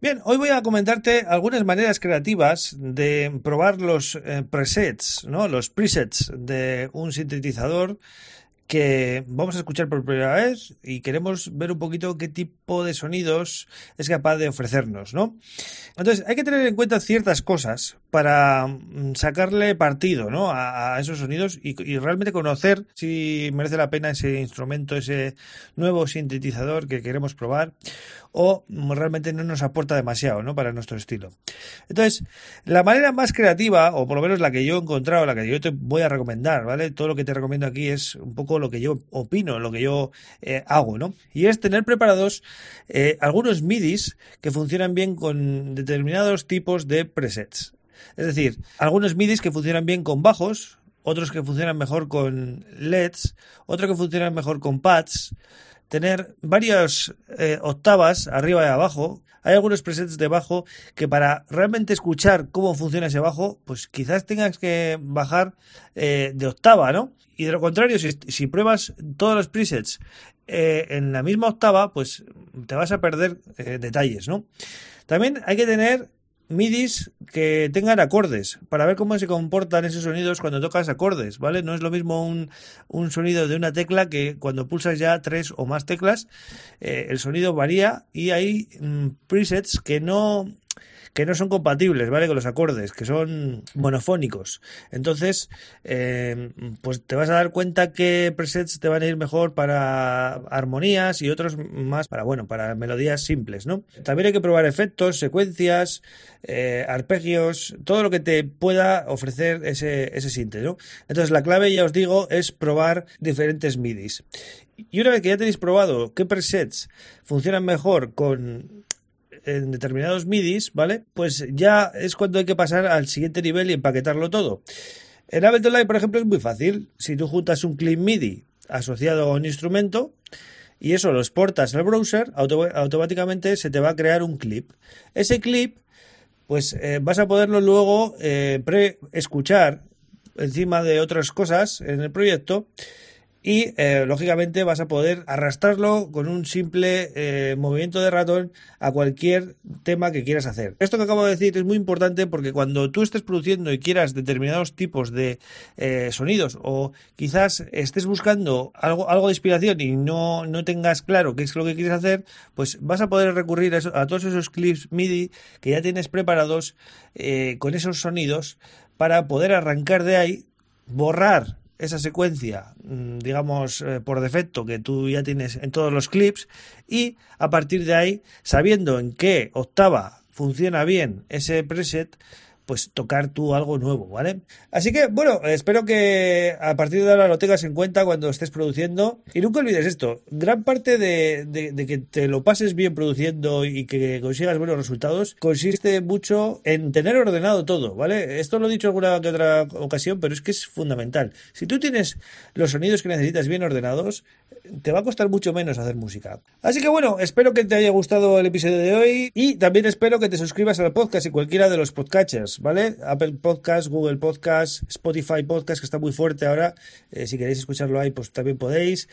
Bien, hoy voy a comentarte algunas maneras creativas de probar los eh, presets, ¿no? Los presets de un sintetizador que vamos a escuchar por primera vez y queremos ver un poquito qué tipo de sonidos es capaz de ofrecernos, ¿no? Entonces, hay que tener en cuenta ciertas cosas para mm, sacarle partido, ¿no? A, esos sonidos y, y, realmente conocer si merece la pena ese instrumento, ese nuevo sintetizador que queremos probar o realmente no nos aporta demasiado, ¿no? Para nuestro estilo. Entonces, la manera más creativa, o por lo menos la que yo he encontrado, la que yo te voy a recomendar, ¿vale? Todo lo que te recomiendo aquí es un poco lo que yo opino, lo que yo eh, hago, ¿no? Y es tener preparados eh, algunos MIDIs que funcionan bien con determinados tipos de presets. Es decir, algunos MIDIs que funcionan bien con bajos, otros que funcionan mejor con LEDs, otros que funcionan mejor con pads, tener varias eh, octavas arriba y abajo. Hay algunos presets de bajo que para realmente escuchar cómo funciona ese bajo, pues quizás tengas que bajar eh, de octava, ¿no? Y de lo contrario, si, pruebas todos los presets eh, en la misma octava, pues te vas a perder detalles, ¿no? También hay que tener MIDIs que tengan acordes para ver cómo se comportan esos sonidos cuando tocas acordes, ¿vale? No es lo mismo un, un sonido de una tecla que cuando pulsas ya tres o más teclas, eh, el sonido varía y hay mm, presets que no que no son compatibles, ¿vale? Con los acordes, que son monofónicos. Entonces, eh, pues te vas a dar cuenta que presets te van a ir mejor para armonías y otros más para, bueno, para melodías simples, ¿no? También hay que probar efectos, secuencias, eh, arpegios, todo lo que te pueda ofrecer ese, ese ¿no? Entonces, la clave, ya os digo, es probar diferentes MIDIs. Y una vez que ya tenéis probado qué presets funcionan mejor con en determinados MIDIs, ¿vale? Pues ya es cuando hay que pasar al siguiente nivel y empaquetarlo todo. En Ableton Live, por ejemplo, es muy fácil. Si tú juntas un clip MIDI asociado a un instrumento y eso lo exportas al browser, automáticamente se te va a crear un clip. Ese clip, pues eh, vas a poderlo luego eh, pre-escuchar encima de otras cosas en el proyecto y eh, lógicamente vas a poder arrastrarlo con un simple eh, movimiento de ratón a cualquier tema que quieras hacer. Esto que acabo de decir es muy importante porque cuando tú estés produciendo y quieras determinados tipos de eh, sonidos o quizás estés buscando algo, algo de inspiración y no, no tengas claro qué es lo que quieres hacer, pues vas a poder recurrir a, a todos esos clips MIDI que ya tienes preparados con esos sonidos para poder arrancar de ahí, borrar esa secuencia, mm, digamos, eh, por defecto que tú ya tienes en todos los clips y a partir de ahí, sabiendo en qué octava funciona bien ese preset, pues tocar tú algo nuevo, ¿vale? Así que, bueno, espero que a partir de ahora lo tengas en cuenta cuando estés produciendo. Y nunca olvides esto, gran parte de, que te lo pases bien produciendo y que consigas buenos resultados consiste mucho en tener ordenado todo, ¿vale? Esto lo he dicho alguna que otra ocasión, pero es que es fundamental. Si tú tienes los sonidos que necesitas bien ordenados, te va a costar mucho menos hacer música. Así que bueno, espero que te haya gustado el episodio de hoy y también espero que te suscribas al podcast y cualquiera de los podcatchers ¿vale? Apple Podcast, Google Podcast, Spotify Podcast, que está muy fuerte ahora. Eh, si queréis escucharlo ahí, pues también podéis.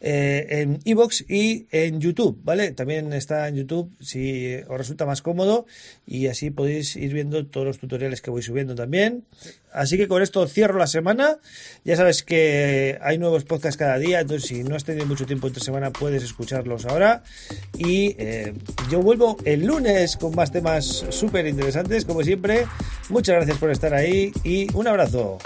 Eh, en Evox y en YouTube, ¿vale? También está en YouTube si os resulta más cómodo y así podéis ir viendo todos los tutoriales que voy subiendo también. Así que con esto cierro la semana. Ya sabes que hay nuevos podcasts cada día, entonces si no has tenido mucho tiempo entre semana puedes escucharlos ahora. Y eh, yo vuelvo el lunes con más temas súper interesantes, como siempre. Muchas gracias por estar ahí y un abrazo.